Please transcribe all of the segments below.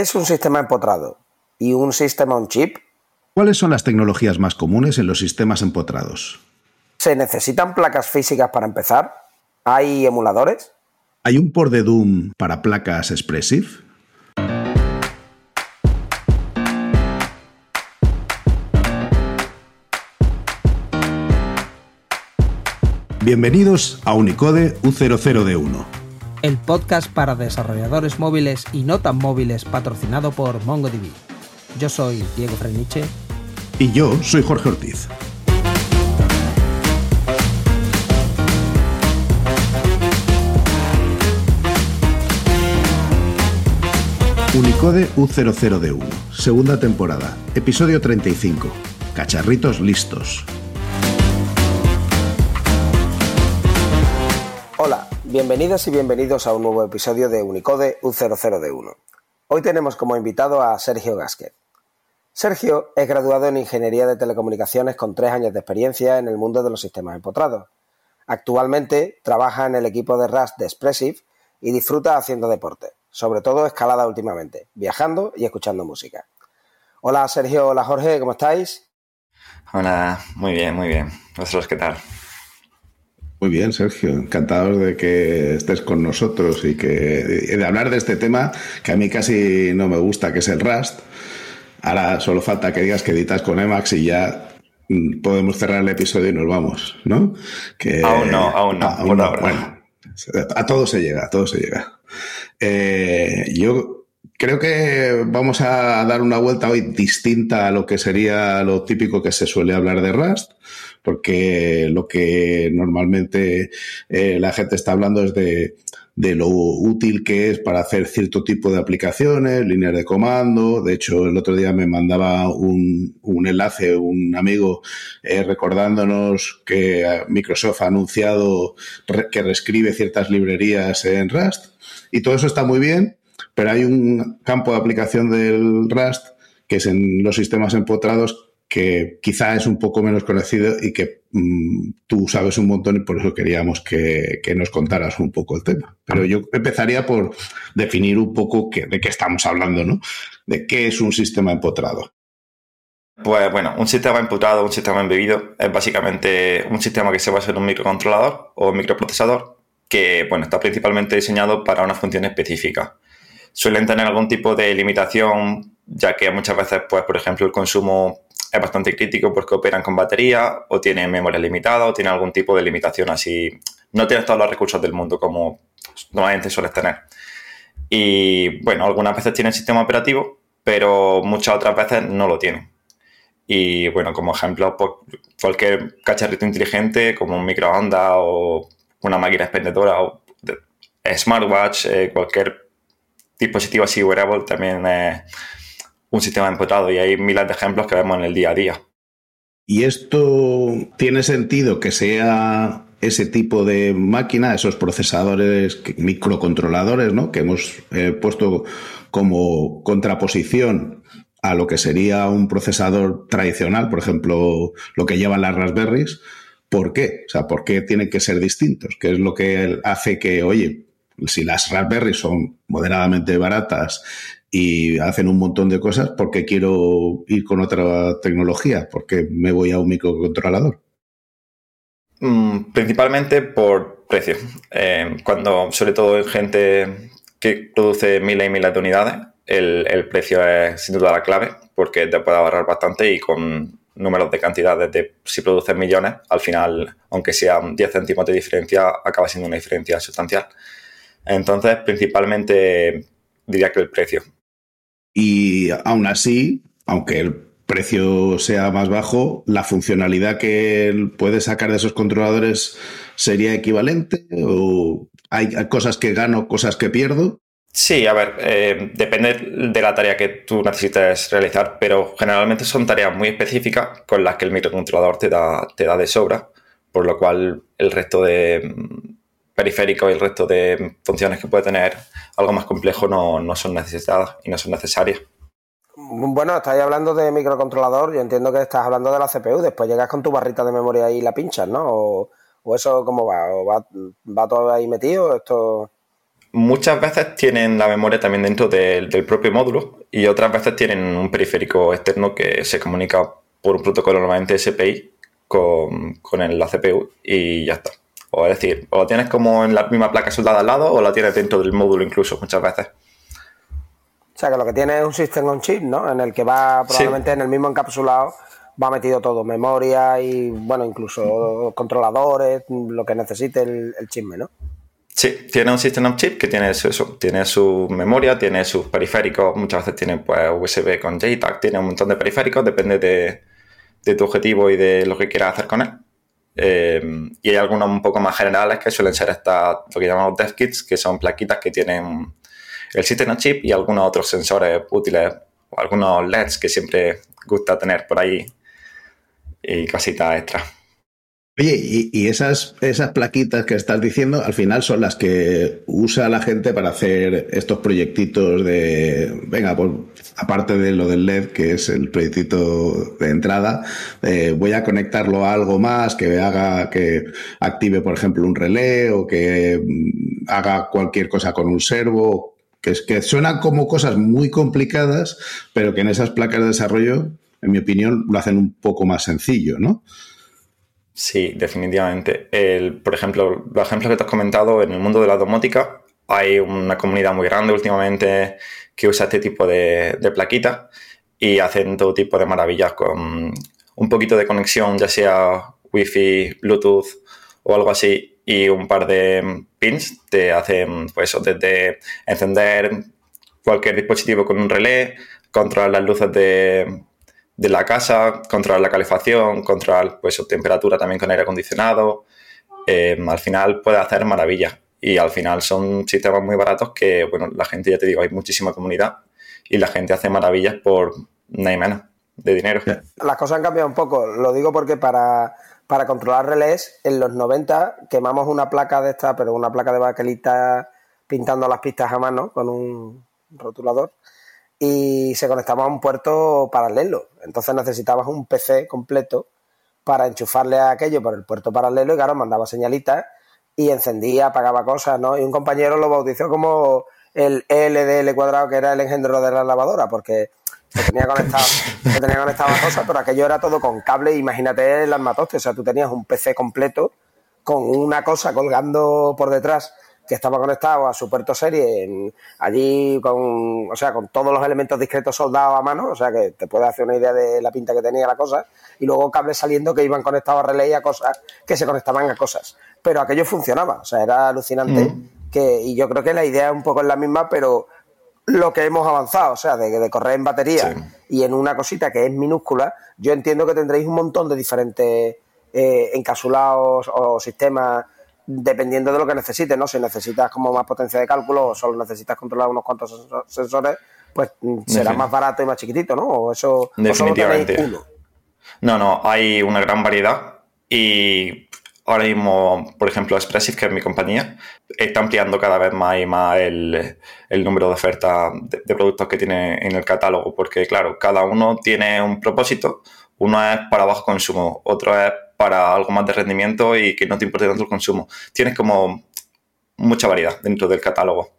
¿Qué es un sistema empotrado? ¿Y un sistema on chip? ¿Cuáles son las tecnologías más comunes en los sistemas empotrados? ¿Se necesitan placas físicas para empezar? ¿Hay emuladores? ¿Hay un port de Doom para placas Expressive? Bienvenidos a Unicode U00D1. El podcast para desarrolladores móviles y no tan móviles patrocinado por MongoDB. Yo soy Diego Freniche. Y yo soy Jorge Ortiz. Unicode U00D1, segunda temporada, episodio 35. Cacharritos listos. Hola, bienvenidas y bienvenidos a un nuevo episodio de Unicode U00D1. Hoy tenemos como invitado a Sergio Gasquet. Sergio es graduado en Ingeniería de Telecomunicaciones con tres años de experiencia en el mundo de los sistemas empotrados. Actualmente trabaja en el equipo de Rust de Expressive y disfruta haciendo deporte sobre todo escalada últimamente, viajando y escuchando música. Hola Sergio, hola Jorge, ¿cómo estáis? Hola, muy bien, muy bien. ¿Vosotros qué tal? Muy bien, Sergio. Encantado de que estés con nosotros y que de hablar de este tema que a mí casi no me gusta, que es el Rust. Ahora solo falta que digas que editas con Emacs y ya mm, podemos cerrar el episodio y nos vamos, ¿no? Que, aún no, aún no. Aún no. Bueno, a todo se llega, a todo se llega. Eh, yo creo que vamos a dar una vuelta hoy distinta a lo que sería lo típico que se suele hablar de Rust, porque lo que normalmente eh, la gente está hablando es de, lo útil que es para hacer cierto tipo de aplicaciones, líneas de comando. De hecho, el otro día me mandaba un, enlace un amigo eh, recordándonos que Microsoft ha anunciado que reescribe ciertas librerías en Rust. Y todo eso está muy bien, pero hay un campo de aplicación del Rust que es en los sistemas empotrados que quizá es un poco menos conocido y que mm, tú sabes un montón y por eso queríamos que, nos contaras un poco el tema. Pero yo empezaría por definir un poco de qué estamos hablando, ¿no? De qué es un sistema empotrado. Pues bueno, un sistema empotrado, un sistema embebido, es básicamente un sistema que se basa en un microcontrolador o microprocesador que bueno, está principalmente diseñado para una función específica. Suelen tener algún tipo de limitación, ya que muchas veces, pues, por ejemplo, el consumo es bastante crítico porque operan con batería o tienen memoria limitada o tienen algún tipo de limitación así. No tienes todos los recursos del mundo como normalmente sueles tener. Y bueno, algunas veces tienen sistema operativo, pero muchas otras veces no lo tienen. Y bueno, como ejemplo, pues, cualquier cacharrito inteligente como un microondas o una máquina expendedora o smartwatch, eh, cualquier dispositivo así wearable también es un sistema empotrado y hay miles de ejemplos que vemos en el día a día. ¿Y esto tiene sentido que sea ese tipo de máquina, esos procesadores, microcontroladores, ¿no? que hemos eh, puesto como contraposición a lo que sería un procesador tradicional, por ejemplo, lo que llevan las Raspberries, ¿Por qué? O sea, ¿por qué tienen que ser distintos? ¿Qué es lo que hace que, oye, si las Raspberry son moderadamente baratas y hacen un montón de cosas, ¿por qué quiero ir con otra tecnología? ¿Por qué me voy a un microcontrolador? Mm, principalmente por precio. Eh, cuando, sobre todo en gente que produce miles y miles de unidades, el, el precio es sin duda la clave porque te puede ahorrar bastante y con números de cantidades de si produces millones, al final, aunque sean 10 céntimos de diferencia, acaba siendo una diferencia sustancial. Entonces, principalmente diría que el precio. Y aún así, aunque el precio sea más bajo, la funcionalidad que puede sacar de esos controladores sería equivalente o hay cosas que gano, cosas que pierdo. Sí, a ver, eh, depende de la tarea que tú necesites realizar, pero generalmente son tareas muy específicas con las que el microcontrolador te da, te da de sobra, por lo cual el resto de periféricos y el resto de funciones que puede tener algo más complejo no, son necesitadas y no son necesarias. Bueno, estáis hablando de microcontrolador, yo entiendo que estás hablando de la CPU, después llegas con tu barrita de memoria y la pinchas, ¿no? O, eso cómo va? ¿O va, va todo ahí metido? Esto... muchas veces tienen la memoria también dentro del, propio módulo y otras veces tienen un periférico externo que se comunica por un protocolo normalmente SPI con, con la CPU y ya está. O es decir, o la tienes como en la misma placa soldada al lado o la tienes dentro del módulo incluso muchas veces. O sea que lo que tiene es un system on chip, ¿no? En el que va probablemente en el mismo encapsulado va metido todo, memoria y bueno, incluso controladores, lo que necesite el, el chisme, ¿no? Sí, tiene un System on Chip que tiene eso, tiene su memoria, tiene sus periféricos, muchas veces tiene pues, USB con JTAG, tiene un montón de periféricos, depende de, tu objetivo y de lo que quieras hacer con él. Eh, y hay algunos un poco más generales que suelen ser estas, lo que llamamos dev kits, que son plaquitas que tienen el System on Chip y algunos otros sensores útiles, o algunos LEDs que siempre gusta tener por ahí y cositas extra. Oye, y, esas, esas plaquitas que estás diciendo, al final son las que usa la gente para hacer estos proyectitos de, venga, pues aparte de lo del LED, que es el proyectito de entrada, eh, voy a conectarlo a algo más que haga, que active, por ejemplo, un relé o que mm, haga cualquier cosa con un servo, que, es, que suenan como cosas muy complicadas, pero que en esas placas de desarrollo, en mi opinión, lo hacen un poco más sencillo, ¿no? Sí, definitivamente. El, por ejemplo, los ejemplos que te has comentado en el mundo de la domótica, hay una comunidad muy grande últimamente que usa este tipo de, de plaquitas y hacen todo tipo de maravillas con un poquito de conexión, ya sea Wi-Fi, Bluetooth o algo así, y un par de pins te hacen, pues, desde encender cualquier dispositivo con un relé, controlar las luces de, de la casa, controlar la calefacción, controlar pues, su temperatura también con aire acondicionado. Eh, al final puede hacer maravillas. Y al final son sistemas muy baratos que, bueno, la gente, ya te digo, hay muchísima comunidad y la gente hace maravillas por nada menos de dinero. Las cosas han cambiado un poco. Lo digo porque para, para controlar relés, en los 90 quemamos una placa de esta, pero una placa de baquelita pintando las pistas a mano con un rotulador y se conectaba a un puerto paralelo. Entonces necesitabas un PC completo para enchufarle a aquello por el puerto paralelo y claro, mandaba señalitas y encendía, apagaba cosas, ¿no? Y un compañero lo bautizó como el LDL cuadrado, que era el engendro de la lavadora, porque se tenía conectado, se tenía conectado a cosas, pero aquello era todo con cable, imagínate el armatoste, o sea, tú tenías un PC completo con una cosa colgando por detrás que estaba conectado a su puerto serie allí con, o sea, con todos los elementos discretos soldados a mano, o sea que te puedes hacer una idea de la pinta que tenía la cosa, y luego cables saliendo que iban conectados a relay a cosas que se conectaban a cosas. Pero aquello funcionaba, o sea, era alucinante mm. que, y yo creo que la idea es un poco la misma, pero lo que hemos avanzado, o sea, de, correr en batería y en una cosita que es minúscula, yo entiendo que tendréis un montón de diferentes eh, encapsulados o sistemas dependiendo de lo que necesites, ¿no? Si necesitas como más potencia de cálculo o solo necesitas controlar unos cuantos sensores, pues mm, será más barato y más chiquitito, ¿no? O eso Definitivamente. uno. No, no, hay una gran variedad y ahora mismo, por ejemplo, Expressive, que es mi compañía, está ampliando cada vez más y más el, número de ofertas de, de, productos que tiene en el catálogo, porque claro, cada uno tiene un propósito. Uno es para bajo consumo, otro es para algo más de rendimiento y que no te importe tanto el consumo. Tienes como mucha variedad dentro del catálogo.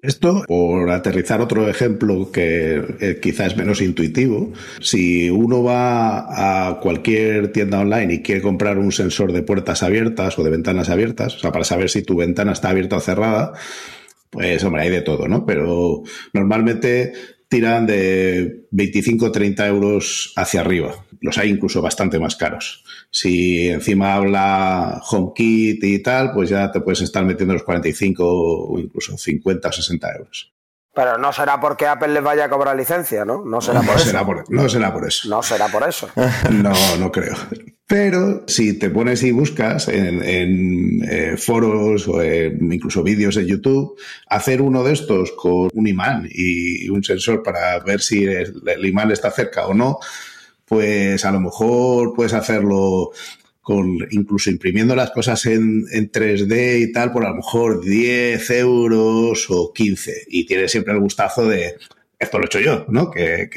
Esto, por aterrizar otro ejemplo que eh, quizás es menos intuitivo, si uno va a cualquier tienda online y quiere comprar un sensor de puertas abiertas o de ventanas abiertas, o sea, para saber si tu ventana está abierta o cerrada, pues hombre, hay de todo, ¿no? Pero normalmente tiran de 25 o 30 euros hacia arriba. Los hay incluso bastante más caros. Si encima habla HomeKit y tal, pues ya te puedes estar metiendo los 45 o incluso 50 o 60 euros. Pero no será porque Apple les vaya a cobrar licencia, ¿no? No será por eso. no será por eso. No será por eso. No, no creo. Pero si te pones y buscas en, eh, foros o incluso vídeos en YouTube, hacer uno de estos con un imán y un sensor para ver si el, imán está cerca o no, pues a lo mejor puedes hacerlo con incluso imprimiendo las cosas en, en 3D y tal, por a lo mejor 10 euros o 15. Y tienes siempre el gustazo de esto lo he hecho yo, ¿no? Que,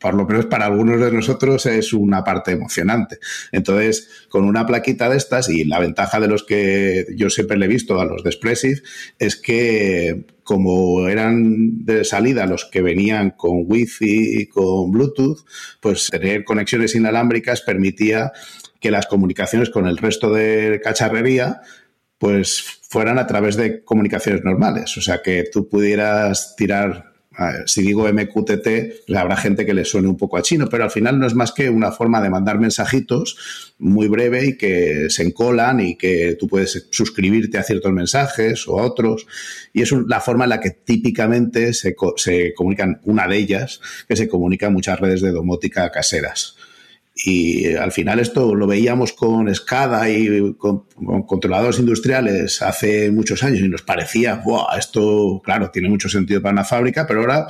por lo menos para algunos de nosotros es una parte emocionante. Entonces, con una plaquita de estas, y la ventaja de los que yo siempre le he visto a los de Expressive, es que como eran de salida los que venían con Wi-Fi y con Bluetooth, pues tener conexiones inalámbricas permitía que las comunicaciones con el resto de cacharrería pues fueran a través de comunicaciones normales. O sea, que tú pudieras tirar si digo MQTT, pues habrá gente que le suene un poco a chino, pero al final no es más que una forma de mandar mensajitos muy breve y que se encolan y que tú puedes suscribirte a ciertos mensajes o a otros. Y es la forma en la que típicamente se, se comunican, una de ellas, que se comunica en muchas redes de domótica caseras. Y al final esto lo veíamos con SCADA y con, controladores industriales hace muchos años y nos parecía, wow, esto, claro, tiene mucho sentido para una fábrica, pero ahora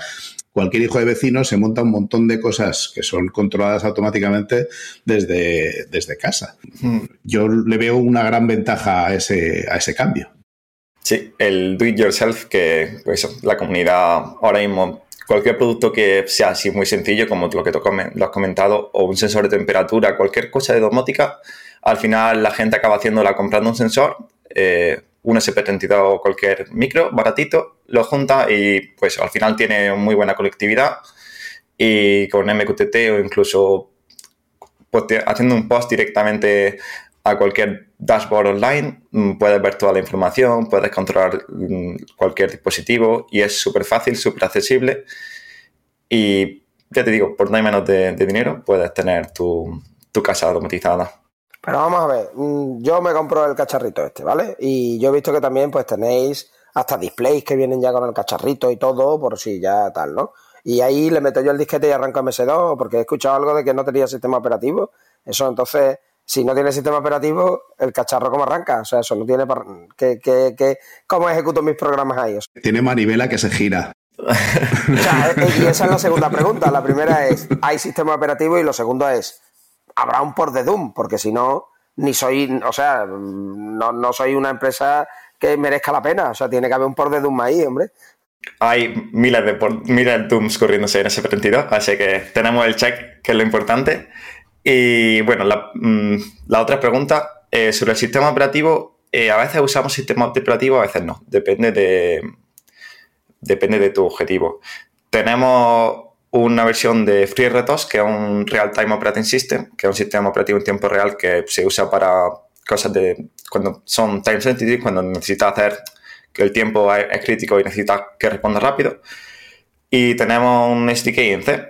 cualquier hijo de vecino se monta un montón de cosas que son controladas automáticamente desde, desde casa. Hmm. Yo le veo una gran ventaja a ese, a ese cambio. Sí, el do it yourself que pues, la comunidad ahora mismo cualquier producto que sea así muy sencillo, como lo que lo has comentado, o un sensor de temperatura, cualquier cosa de domótica, al final la gente acaba haciéndola comprando un sensor, eh, un SP32 o cualquier micro baratito, lo junta y pues al final tiene muy buena conectividad y con MQTT o incluso pues, haciendo un post directamente a cualquier dashboard online, mm, puedes ver toda la información, puedes controlar mm, cualquier dispositivo y es súper fácil, súper accesible. Y ya te digo, por no hay menos de, dinero puedes tener tu, casa automatizada. Pero vamos a ver, mm, yo me compro el cacharrito este, ¿vale? Y yo he visto que también pues tenéis hasta displays que vienen ya con el cacharrito y todo, por si ya tal, ¿no? Y ahí le meto yo el disquete y arranco MS2, porque he escuchado algo de que no tenía sistema operativo. Eso entonces si no tiene sistema operativo, el cacharro cómo arranca. O sea, eso no tiene... que, ¿Cómo ejecuto mis programas ahí? tiene manivela que se gira. o sea, eh, y esa es la segunda pregunta. La primera es, ¿hay sistema operativo? Y lo segundo es, ¿habrá un port de Doom? Porque si no, ni soy, o sea, no, soy una empresa que merezca la pena. O sea, tiene que haber un port de Doom ahí, hombre. Hay miles de, miles de Dooms corriéndose en ese 32 así que tenemos el check, que es lo importante. Y bueno, la, mm, otra pregunta eh, sobre el sistema operativo. Eh, a veces usamos sistema operativo, a veces no. Depende de, depende de tu objetivo. Tenemos una versión de FreeRTOS, que es un Real Time Operating System, que es un sistema operativo en tiempo real que se usa para cosas de cuando son time sensitive, cuando necesitas hacer que el tiempo es, crítico y necesitas que responda rápido. Y tenemos un SDK en C,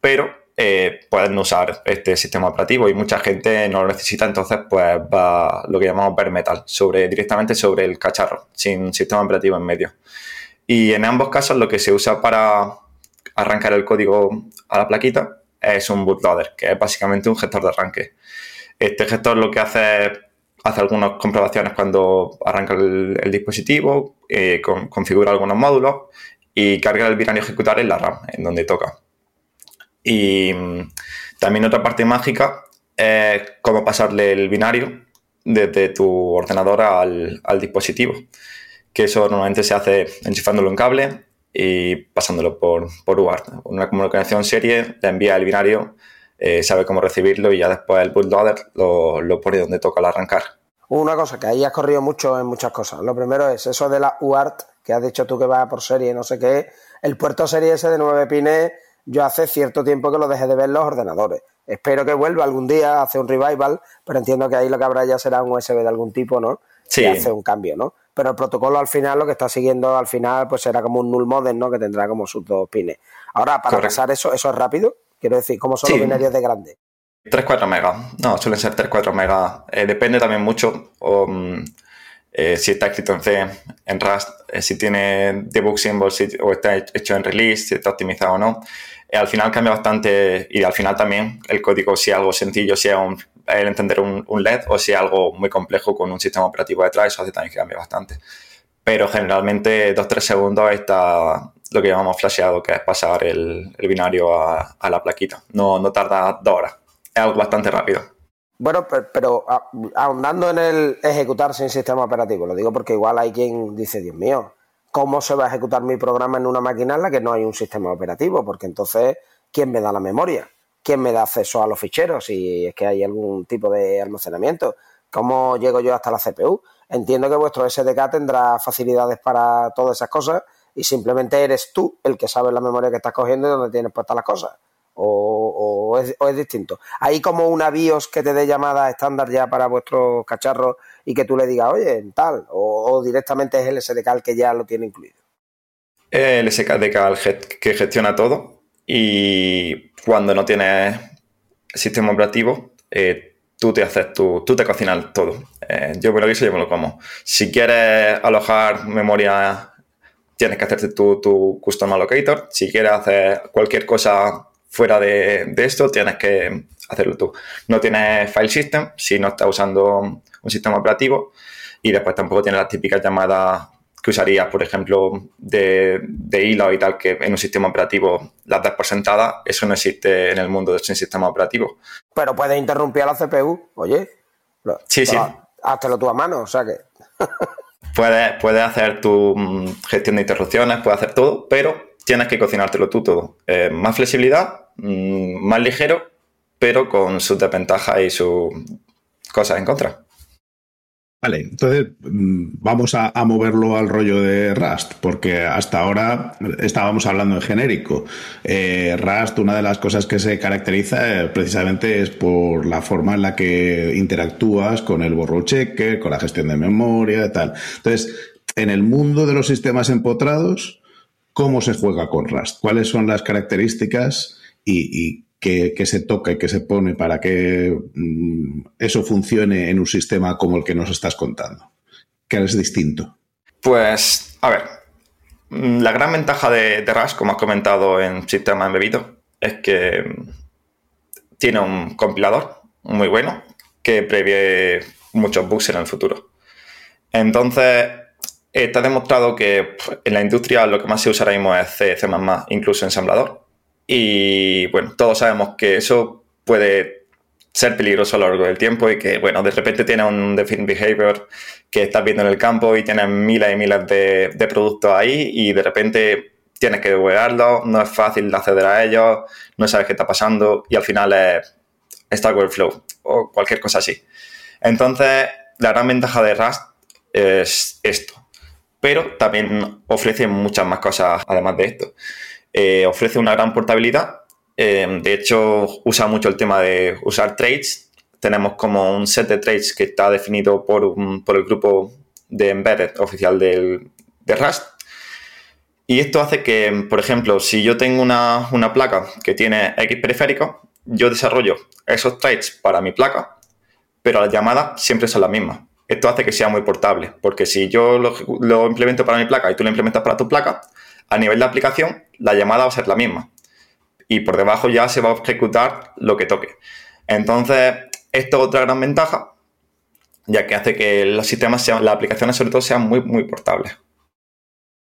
pero eh, pueden usar este sistema operativo y mucha gente no lo necesita, entonces pues va lo que llamamos bare metal, sobre, directamente sobre el cacharro, sin sistema operativo en medio. Y en ambos casos lo que se usa para arrancar el código a la plaquita es un bootloader, que es básicamente un gestor de arranque. Este gestor lo que hace es hace algunas comprobaciones cuando arranca el, dispositivo, eh, configura algunos módulos y carga el binario ejecutar en la RAM, en donde toca. Y mm, también otra parte mágica es cómo pasarle el binario desde tu ordenador al, dispositivo. Que eso normalmente se hace enchufándolo en cable y pasándolo por, por UART. Una comunicación serie le envía el binario, eh, sabe cómo recibirlo y ya después el bootloader lo, lo pone donde toca al arrancar. Una cosa que ahí has corrido mucho en muchas cosas. Lo primero es eso de la UART, que has dicho tú que va por serie, no sé qué. El puerto serie ese de 9 pines yo hace cierto tiempo que lo dejé de ver los ordenadores. Espero que vuelva algún día, hace un revival, pero entiendo que ahí lo que habrá ya será un USB de algún tipo, ¿no? Sí. hace un cambio, ¿no? Pero el protocolo al final, lo que está siguiendo al final, pues será como un null modem, ¿no? Que tendrá como sus dos pines. Ahora, para pasar eso, eso es rápido. Quiero decir, ¿cómo son los binarios de grande? 3-4 megas. No, suelen ser 3-4 megas. Eh, depende también mucho um, eh, si está escrito en C, en Rust, eh, si tiene debug symbols o está hecho en release, si está optimizado o no. Eh, al final cambia bastante y al final también el código, si algo sencillo, sea un, el entender un, LED o si algo muy complejo con un sistema operativo detrás, eso hace también que cambie bastante. Pero generalmente 2-3 segundos está lo que llamamos flasheado, que es pasar el, binario a, la plaquita. No, no tarda dos horas. Es algo bastante rápido. Bueno, pero, ahondando en el ejecutar sin sistema operativo, lo digo porque igual hay quien dice, Dios mío, ¿cómo se va a ejecutar mi programa en una máquina en la que no hay un sistema operativo? Porque entonces, ¿quién me da la memoria? ¿Quién me da acceso a los ficheros si es que hay algún tipo de almacenamiento? ¿Cómo llego yo hasta la CPU? Entiendo que vuestro SDK tendrá facilidades para todas esas cosas y simplemente eres tú el que sabe la memoria que estás cogiendo y dónde tienes puestas las cosas. O, es, distinto. Hay como una BIOS que te dé llamada estándar ya para vuestro cacharro y que tú le digas, oye, tal, o, directamente es el SDK que ya lo tiene incluido. El SDK que gestiona todo y cuando no tienes sistema operativo, eh, tú te haces tú te cocinas todo. Eh, yo me lo guiso, yo me lo como. Si quieres alojar memoria, tienes que hacerte tu, tu custom allocator. Si quieres hacer cualquier cosa fuera de, esto, tienes que hacerlo tú. No tienes file system si no estás usando un sistema operativo y después tampoco tienes las típicas llamadas que usarías, por ejemplo, de, de hilo y tal, que en un sistema operativo las das por sentada, eso no existe en el mundo de un sistema operativo. Pero puedes interrumpir a la CPU, oye. Sí, sí. Háztelo tú a mano, o sea que. puedes, puedes hacer tu mm, gestión de interrupciones, puedes hacer todo, pero tienes que cocinártelo tú todo. Eh, más flexibilidad, mm, más ligero, pero con sus desventajas y sus cosas en contra. Vale, entonces mm, vamos a, moverlo al rollo de Rust, porque hasta ahora estábamos hablando en genérico. Eh, Rust, una de las cosas que se caracteriza eh, precisamente es por la forma en la que interactúas con el borro checker, con la gestión de memoria tal. Entonces, en el mundo de los sistemas empotrados, ¿cómo se juega con Rust? ¿Cuáles son las características y, que, se toca y que se pone para que mm, eso funcione en un sistema como el que nos estás contando? ¿Qué es distinto? Pues, a ver, mm, la gran ventaja de, de RAS, como has comentado en Sistema Embebido, es que mm, tiene un compilador muy bueno que prevé muchos bugs en el futuro. Entonces, está demostrado que en la industria lo que más se usa ahora mismo es C, C++, incluso ensamblador. Y bueno, todos sabemos que eso puede ser peligroso a lo largo del tiempo y que, bueno, de repente tienes un defined behavior que estás viendo en el campo y tienes miles y miles de, productos ahí y de repente tienes que debugarlos, no es fácil acceder a ellos, no sabes qué está pasando y al final es Stack Overflow o cualquier cosa así. Entonces, la gran ventaja de Rust es esto, pero también ofrece muchas más cosas además de esto. Eh, ofrece una gran portabilidad. Eh, de hecho, usa mucho el tema de usar trades. Tenemos como un set de trades que está definido por, el grupo de embedded oficial del, de Rust. Y esto hace que, por ejemplo, si yo tengo una, una placa que tiene X periférico, yo desarrollo esos trades para mi placa, pero las llamadas siempre son las mismas. Esto hace que sea muy portable, porque si yo lo, implemento para mi placa y tú lo implementas para tu placa, a nivel de aplicación, la llamada va a ser la misma. Y por debajo ya se va a ejecutar lo que toque. Entonces, esto es otra gran ventaja, ya que hace que los sistemas sean, las aplicaciones sobre todo sean muy, muy portables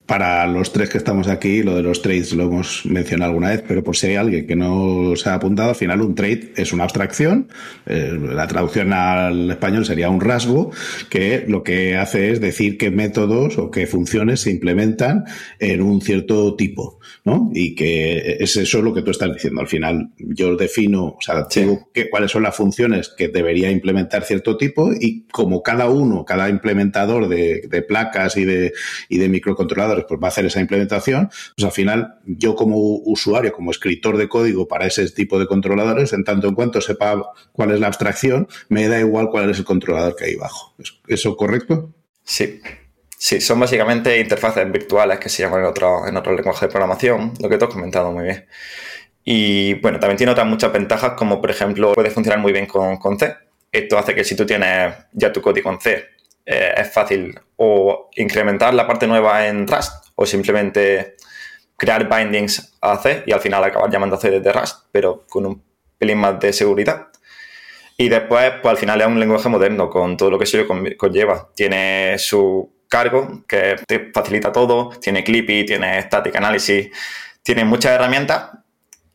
para los tres que estamos aquí, lo de los trades lo hemos mencionado alguna vez, pero por si hay alguien que no se ha apuntado, al final un trade es una abstracción. Eh, la traducción al español sería un rasgo que lo que hace es decir qué métodos o qué funciones se implementan en un cierto tipo, ¿no? Y que es eso lo que tú estás diciendo. Al final yo defino, o sea, digo cuáles son las funciones que debería implementar cierto tipo y como cada uno, cada implementador de, de placas y de, y de microcontroladores pues va a hacer esa implementación, pues al final yo como usuario, como escritor de código para ese tipo de controladores, en tanto en cuanto sepa cuál es la abstracción, me da igual cuál es el controlador que hay abajo. ¿Es eso correcto? Sí. Sí, son básicamente interfaces virtuales que se llaman en otro, en lenguaje de programación, lo que tú has comentado muy bien. Y bueno, también tiene otras muchas ventajas, como por ejemplo puede funcionar muy bien con, con C. Esto hace que si tú tienes ya tu código en C eh, es fácil o incrementar la parte nueva en Rust o simplemente crear bindings a C y al final acabar llamando a C desde Rust, pero con un pelín más de seguridad. Y después, pues al final es un lenguaje moderno con todo lo que se conlleva. Tiene su cargo que te facilita todo, tiene Clippy, tiene Static Analysis, tiene muchas herramientas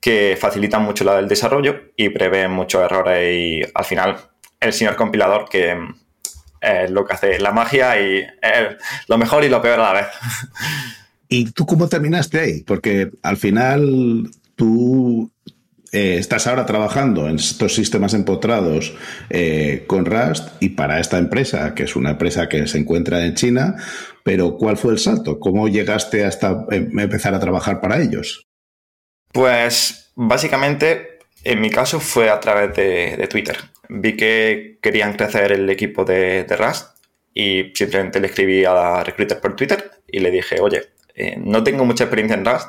que facilitan mucho el desarrollo y prevén muchos errores y al final el señor compilador que lo que hace la magia y lo mejor y lo peor a la vez. ¿Y tú cómo terminaste ahí? Porque al final tú eh, estás ahora trabajando en estos sistemas empotrados eh, con Rust y para esta empresa, que es una empresa que se encuentra en China, pero ¿cuál fue el salto? ¿Cómo llegaste hasta em, empezar a trabajar para ellos? Pues básicamente, en mi caso fue a través de, Twitter. Vi que querían crecer el equipo de, Rust y simplemente le escribí a la recruiter por Twitter y le dije, oye, eh, no tengo mucha experiencia en Rust.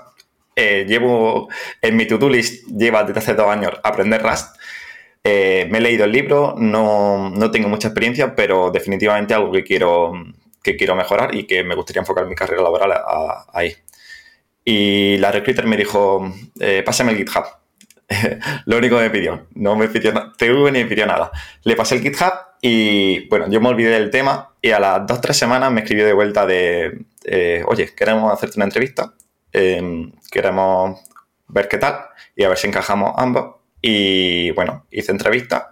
Eh, llevo en mi to-do list, lleva desde hace dos años aprender Rust. Eh, me he leído el libro, no, tengo mucha experiencia, pero definitivamente algo que quiero, que quiero mejorar y que me gustaría enfocar mi carrera laboral ahí. Y la recruiter me dijo, pásame el GitHub. Lo único que me pidió, no me pidió TV ni me pidió nada. Le pasé el GitHub y bueno, yo me olvidé del tema y a las dos o tres semanas me escribió de vuelta de, eh, oye, queremos hacerte una entrevista, em, queremos ver qué tal y a ver si encajamos ambos. Y bueno, hice entrevistas,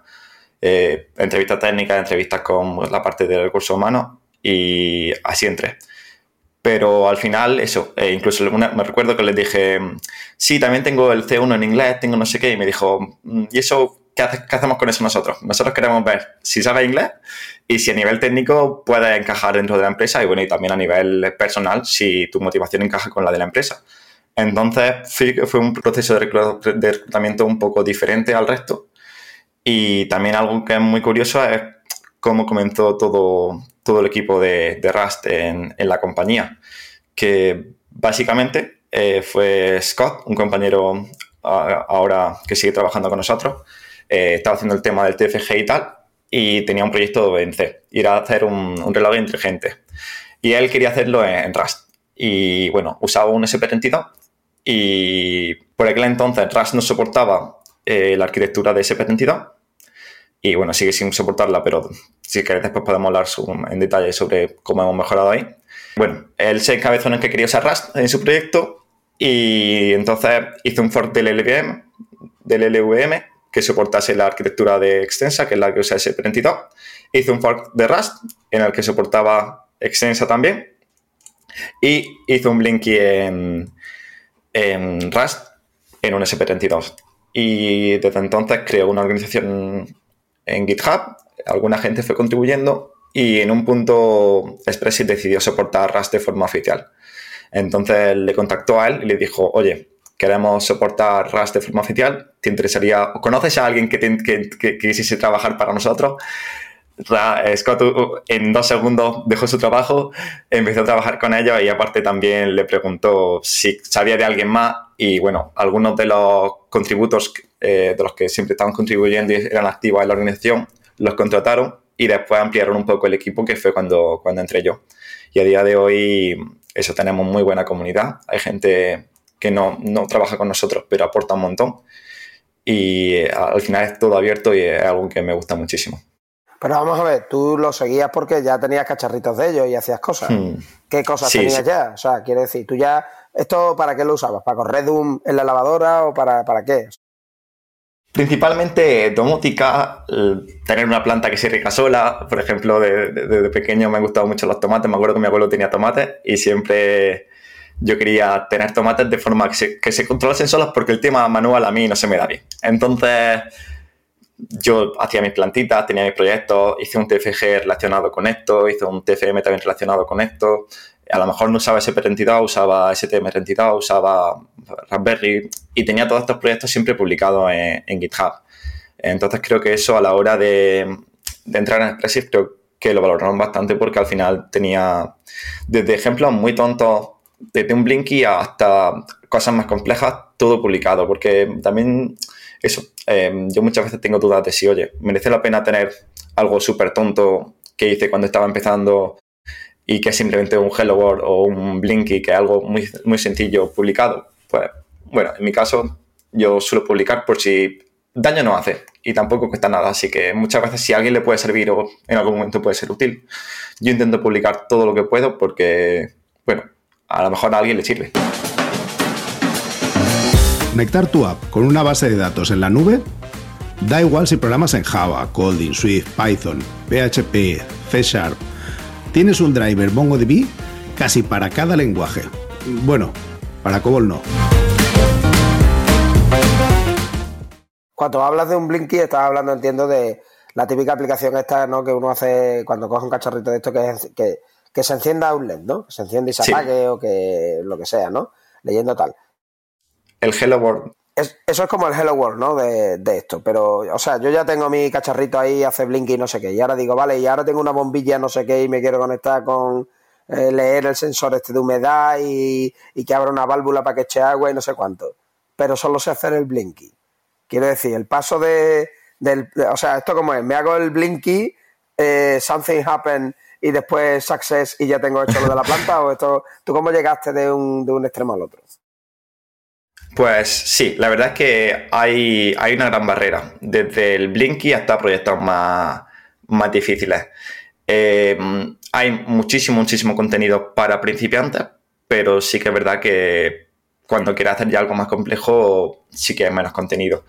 eh, entrevistas técnicas, entrevistas con la parte de recursos humanos y así entré. Pero al final, eso, eh, incluso me recuerdo que les dije, sí, también tengo el C1 en inglés, tengo no sé qué, y me dijo, mm, ¿y eso qué, hacemos con eso nosotros? Nosotros queremos ver si sabe inglés y si a nivel técnico puede encajar dentro de la empresa y bueno, y también a nivel personal, si tu motivación encaja con la de la empresa. Entonces, fue un proceso de reclutamiento un poco diferente al resto. Y también algo que es muy curioso es cómo comenzó todo, todo el equipo de, Rust en, la compañía, que básicamente eh, fue Scott, un compañero ahora que sigue trabajando con nosotros, eh, estaba haciendo el tema del TFG y tal, y tenía un proyecto en C, y era hacer un, reloj inteligente. Y él quería hacerlo en, Rust. Y bueno, usaba un SP32 y por aquel entonces Rust no soportaba eh, la arquitectura de SP32 y bueno, sigue sin soportarla, pero si queréis después podemos hablar en detalle sobre cómo hemos mejorado ahí. Bueno, él se encabezó en el que quería usar Rust en su proyecto y entonces hizo un fork del LVM, del LVM que soportase la arquitectura de Extensa, que es la que usa SP32. Hizo un fork de Rust en el que soportaba Extensa también y hizo un Blinky en, en Rust en un SP32. Y desde entonces creó una organización en GitHub, alguna gente fue contribuyendo y en un punto Expressit decidió soportar Rust de forma oficial. Entonces le contactó a él y le dijo, oye, queremos soportar Rust de forma oficial, ¿te interesaría, conoces a alguien que, que, quisiese trabajar para nosotros? Scott en dos segundos dejó su trabajo, empezó a trabajar con ellos y aparte también le preguntó si sabía de alguien más y bueno, algunos de los contributos eh, de los que siempre estaban contribuyendo y eran activos en la organización, los contrataron y después ampliaron un poco el equipo que fue cuando, cuando entré yo. Y a día de hoy eso tenemos muy buena comunidad, hay gente que no, no trabaja con nosotros pero aporta un montón y eh, al final es todo abierto y es algo que me gusta muchísimo. Pero vamos a ver, tú lo seguías porque ya tenías cacharritos de ellos y hacías cosas. Hmm. ¿Qué cosas tenías ya? O sea, quiero decir, tú ya, ¿esto para qué lo usabas? ¿Para correr Doom en la lavadora o para, para qué? Principalmente domótica, tener una planta que se riega sola. Por ejemplo, desde pequeño me han gustado mucho los tomates. Me acuerdo que mi abuelo tenía tomates y siempre yo quería tener tomates de forma que se, que se controlasen solos porque el tema manual a mí no se me da bien. Entonces, yo hacía mis plantitas, tenía mis proyectos, hice un TFG relacionado con esto, hice un TFM también relacionado con esto. A lo mejor no usaba SP32, usaba STM32, usaba Raspberry y tenía todos estos proyectos siempre publicados en, GitHub. Entonces creo que eso a la hora de, entrar en Expressive creo que lo valoraron bastante porque al final tenía desde ejemplos muy tontos, desde un Blinky hasta cosas más complejas, todo publicado, porque también eso, em, yo muchas veces tengo dudas de si, oye, merece la pena tener algo súper tonto que hice cuando estaba empezando y que simplemente un Hello World o un Blinky, que es algo muy, muy sencillo publicado. Pues bueno, en mi caso yo suelo publicar por si daño no hace y tampoco cuesta nada, así que muchas veces si alguien le puede servir o en algún momento puede ser útil, yo intento publicar todo lo que puedo porque, bueno, a lo mejor a alguien le sirve. Conectar tu app con una base de datos en la nube Da igual si programas en Java, Kotlin, Swift, Python, PHP, C Sharp. Tienes un driver MongoDB casi para cada lenguaje. Bueno, para COBOL no. Cuando hablas de un Blinky, estás hablando, entiendo, de la típica aplicación esta, ¿no? Que uno hace cuando coge un cacharrito de esto que, que, que se encienda un LED, ¿no? Que se enciende y se apague o que lo que sea, ¿no? Leyendo tal. El Hello World. Eso es como el Hello World, ¿no? De, de, esto. Pero, o sea, yo ya tengo mi cacharrito ahí, hace Blinky y no sé qué. Y ahora digo, vale, y ahora tengo una bombilla no sé qué y me quiero conectar con eh, leer el sensor este de humedad y, y que abra una válvula para que eche agua y no sé cuánto. Pero solo sé hacer el Blinky. Quiero decir, el paso de, del, o sea, esto como es, me hago el blinky, eh, something happen y después success y ya tengo hecho lo de la planta o esto, ¿tú cómo llegaste de un, de un extremo al otro? Pues sí, la verdad es que hay, hay una gran barrera, desde el Blinky hasta proyectos más, más difíciles. Eh, hay muchísimo, muchísimo contenido para principiantes, pero sí que es verdad que cuando quieras hacer ya algo más complejo, sí que hay menos contenido.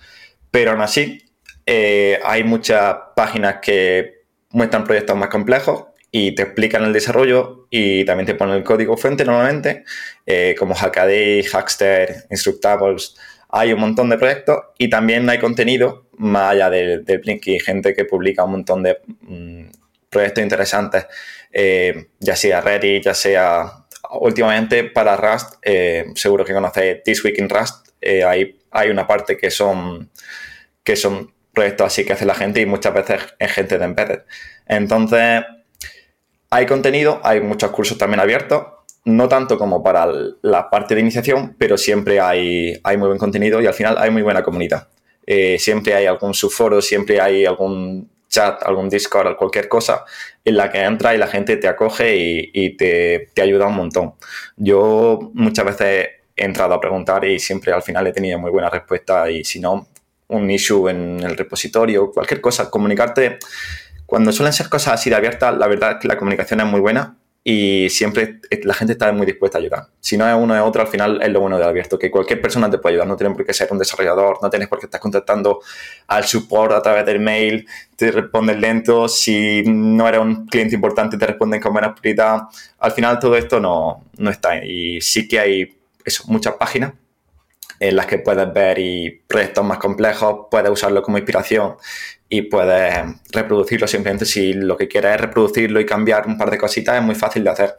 Pero aún así, eh, hay muchas páginas que muestran proyectos más complejos y te explican el desarrollo y también te ponen el código fuente normalmente, eh, como Hackaday, Hackster, Instructables. Hay un montón de proyectos y también hay contenido más allá del, Blinky, gente que publica un montón de mm, proyectos interesantes, eh, ya sea Reddit, ya sea últimamente para Rust, eh, seguro que conocéis This Week in Rust, hay, hay una parte que son, que son proyectos así que hace la gente y muchas veces es gente de embedded. Entonces, hay contenido, hay muchos cursos también abiertos, no tanto como para la parte de iniciación, pero siempre hay, muy buen contenido y al final hay muy buena comunidad. Eh, siempre hay algún subforo, siempre hay algún chat, algún Discord, cualquier cosa en la que entra y la gente te acoge y, te, te, ayuda un montón. Yo muchas veces he entrado a preguntar y siempre al final he tenido muy buena respuesta y si no, un issue en el repositorio, cualquier cosa, comunicarte. Cuando suelen ser cosas así de abiertas, la verdad es que la comunicación es muy buena y siempre la gente está muy dispuesta a ayudar. Si no es uno es otro, al final es lo bueno de abierto, que cualquier persona te puede ayudar, no tienes por qué ser un desarrollador, no tienes por qué estar contactando al support a través del mail, te responden lento, si no eres un cliente importante te responden con buena prioridad. Al final todo esto no, no está y sí que hay muchas páginas en las que puedes ver y proyectos más complejos, puedes usarlo como inspiración y puedes reproducirlo simplemente si lo que quieres es reproducirlo y cambiar un par de cositas, es muy fácil de hacer.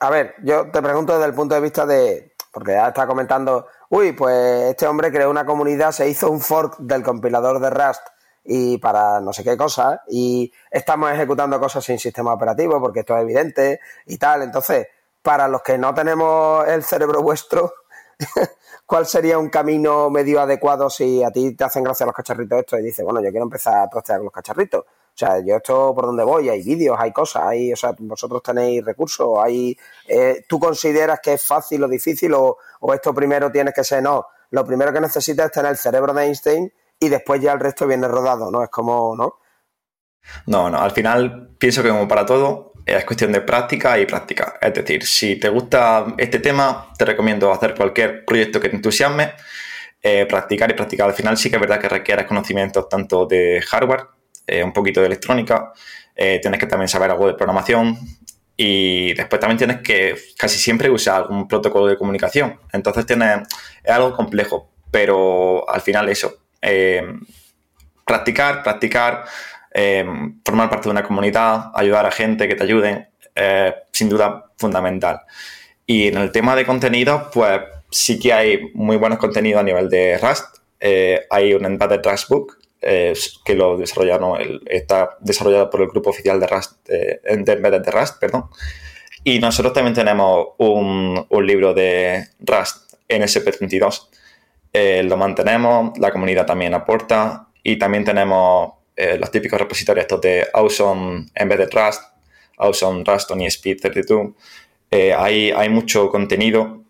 A ver, yo te pregunto desde el punto de vista de, porque ya está comentando, uy, pues este hombre creó una comunidad, se hizo un fork del compilador de Rust y para no sé qué cosa, y estamos ejecutando cosas sin sistema operativo porque esto es evidente y tal. Entonces, para los que no tenemos el cerebro vuestro, ¿cuál sería un camino medio adecuado si a ti te hacen gracia los cacharritos estos y dices, bueno, yo quiero empezar a trastear con los cacharritos? O sea, yo esto por donde voy, hay vídeos, hay cosas, hay, o sea, vosotros tenéis recursos, hay, eh, ¿tú consideras que es fácil o difícil o, o, esto primero tienes que ser, no, lo primero que necesitas es tener el cerebro de Einstein y después ya el resto viene rodado, ¿no? Es como, ¿no? No, no, al final pienso que como para todo, es cuestión de práctica y práctica. Es decir, si te gusta este tema, te recomiendo hacer cualquier proyecto que te entusiasme, eh, practicar y practicar. Al final sí que es verdad que requieres conocimientos tanto de hardware, eh, un poquito de electrónica, eh, tienes que también saber algo de programación y después también tienes que casi siempre usar algún protocolo de comunicación. Entonces tienes, es algo complejo, pero al final eso, practicar, practicar eh, formar parte de una comunidad, ayudar a gente que te ayuden, eh, sin duda fundamental. Y en el tema de contenido, pues sí que hay muy buenos contenidos a nivel de Rust. Eh, hay un Embedded Rust Book que lo desarrollaron, está desarrollado por el grupo oficial de Rust, de Embedded de Rust, perdón. Y nosotros también tenemos un, un libro de Rust NSP32. lo mantenemos, la comunidad también aporta y también tenemos eh, los típicos repositorios estos de Awesome Embedded Rust, Awesome Rust on ESP32. Eh, hay, mucho contenido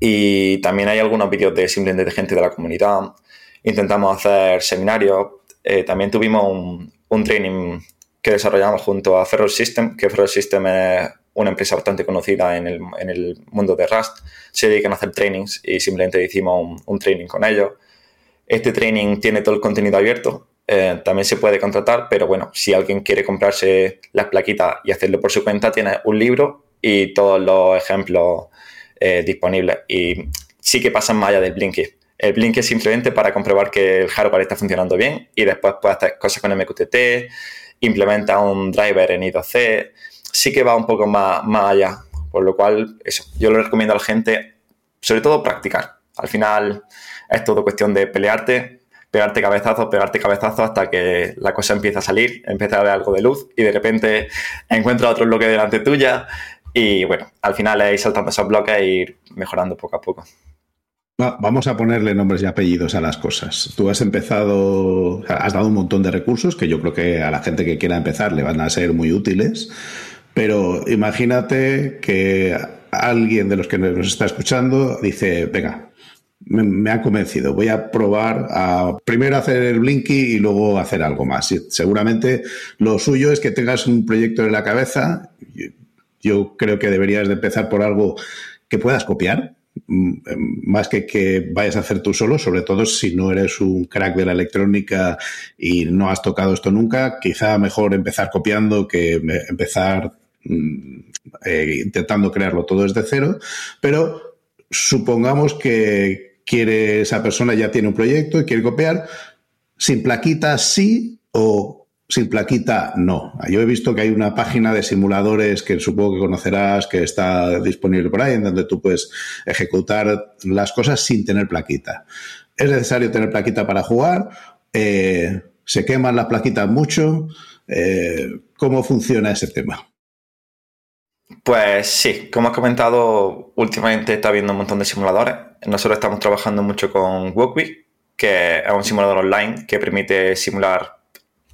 y también hay algunos vídeos de simplemente de gente de la comunidad. Intentamos hacer seminarios. Eh, también tuvimos un, un, training que desarrollamos junto a Ferro System, que Ferro System es una empresa bastante conocida en el, en el, mundo de Rust. Se dedican a hacer trainings y simplemente hicimos un training con ellos. Este training tiene todo el contenido abierto eh, también se puede contratar, pero bueno, si alguien quiere comprarse las plaquitas y hacerlo por su cuenta, tiene un libro y todos los ejemplos eh, disponibles. Y sí que pasan más allá del Blinky. El Blinky es simplemente para comprobar que el hardware está funcionando bien y después puede hacer cosas con MQTT, implementa un driver en I2C, sí que va un poco más, más allá. Por lo cual, eso, yo lo recomiendo a la gente, sobre todo practicar. Al final es todo cuestión de pelearte, pegarte cabezazos, pegarte cabezazos hasta que la cosa empieza a salir, empieza a ver algo de luz y de repente encuentra otro bloque delante tuya y bueno, al final es ir saltando esos bloques e ir mejorando poco a poco. Vamos a ponerle nombres y apellidos a las cosas. Tú has empezado, has dado un montón de recursos que yo creo que a la gente que quiera empezar le van a ser muy útiles, pero imagínate que alguien de los que nos está escuchando dice, venga, me, ha convencido. Voy a probar a primero hacer el Blinky y luego hacer algo más. seguramente lo suyo es que tengas un proyecto en la cabeza. Yo creo que deberías de empezar por algo que puedas copiar, mm, más que que vayas a hacer tú solo, sobre todo si no eres un crack de la electrónica y no has tocado esto nunca, quizá mejor empezar copiando que empezar mm, eh, intentando crearlo todo desde cero, pero supongamos que quiere esa persona ya tiene un proyecto y quiere copiar, sin plaquita sí o sin plaquita, no. Yo he visto que hay una página de simuladores que supongo que conocerás, que está disponible por ahí, en donde tú puedes ejecutar las cosas sin tener plaquita. ¿Es necesario tener plaquita para jugar? Eh, ¿Se queman las plaquitas mucho? Eh, ¿Cómo funciona ese tema? Pues sí, como has comentado, últimamente está habiendo un montón de simuladores. Nosotros estamos trabajando mucho con Wokwi, que es un simulador online que permite simular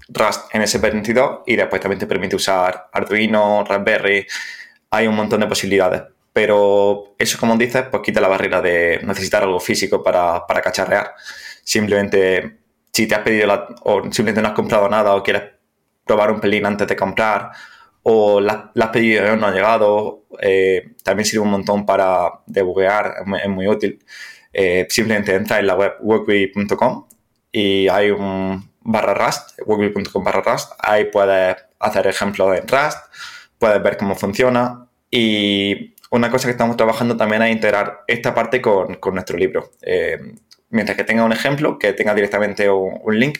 Rust en SP32 y después también te permite usar Arduino, Raspberry, hay un montón de posibilidades. Pero eso, como dices, pues quita la barrera de necesitar algo físico para, cacharrear. Simplemente, si te has pedido o simplemente no has comprado nada o quieres probar un pelín antes de comprar o la, has pedido y no ha llegado, eh, también sirve un montón para debuguear, es muy, útil. Eh, simplemente entra en la web workwe.com y hay un, barra Rust, google.com barra Rust, ahí puedes hacer ejemplos en Rust, puedes ver cómo funciona y una cosa que estamos trabajando también es integrar esta parte con, nuestro libro. Eh, mientras que tenga un ejemplo, que tenga directamente un, link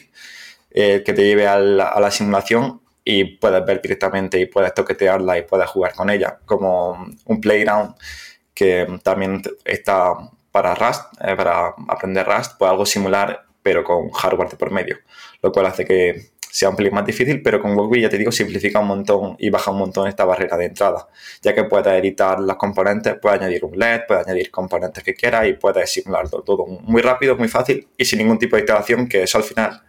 que te lleve a la, simulación y puedes ver directamente y puedes toquetearla y puedes jugar con ella, como un playground que también está para Rust, eh, para aprender Rust, pues algo similar pero con hardware de por medio, lo cual hace que sea un pelín más difícil, pero con Wokwi, ya te digo, simplifica un montón y baja un montón esta barrera de entrada, ya que puedes editar los componentes, puedes añadir un LED, puedes añadir componentes que quieras y puedes simularlo todo muy rápido, muy fácil y sin ningún tipo de instalación, que eso al final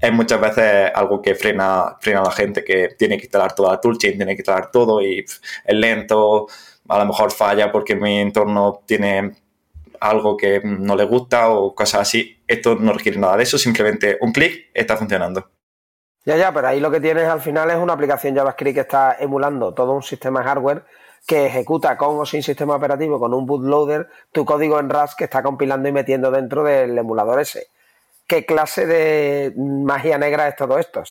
es muchas veces algo que frena, frena a la gente que tiene que instalar toda la toolchain, tiene que instalar todo y es lento, a lo mejor falla porque mi entorno tiene algo que no le gusta o cosas así. Esto no requiere nada de eso, simplemente un clic está funcionando. Ya, ya, pero ahí lo que tienes al final es una aplicación JavaScript que está emulando todo un sistema hardware que ejecuta con o sin sistema operativo, con un bootloader, tu código en Rust que está compilando y metiendo dentro del emulador ese. ¿Qué clase de magia negra es todo esto?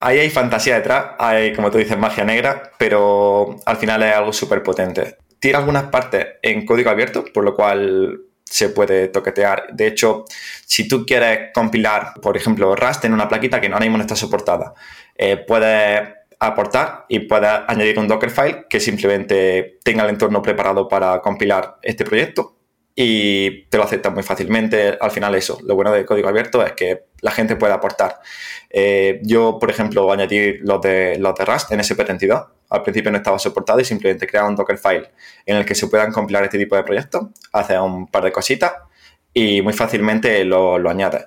Ahí hay fantasía detrás, hay, como tú dices, magia negra, pero al final es algo súper potente tiene algunas partes en código abierto, por lo cual se puede toquetear. De hecho, si tú quieres compilar, por ejemplo, Rust en una plaquita que ahora mismo no está soportada, eh, puedes aportar y puedes añadir un Dockerfile que simplemente tenga el entorno preparado para compilar este proyecto y te lo acepta muy fácilmente. Al final eso, lo bueno del código abierto es que la gente puede aportar. Eh, yo, por ejemplo, añadí los de, los de Rust en SP32 al principio no estaba soportado y simplemente crea un Dockerfile en el que se puedan compilar este tipo de proyectos, hace un par de cositas y muy fácilmente lo, lo añades.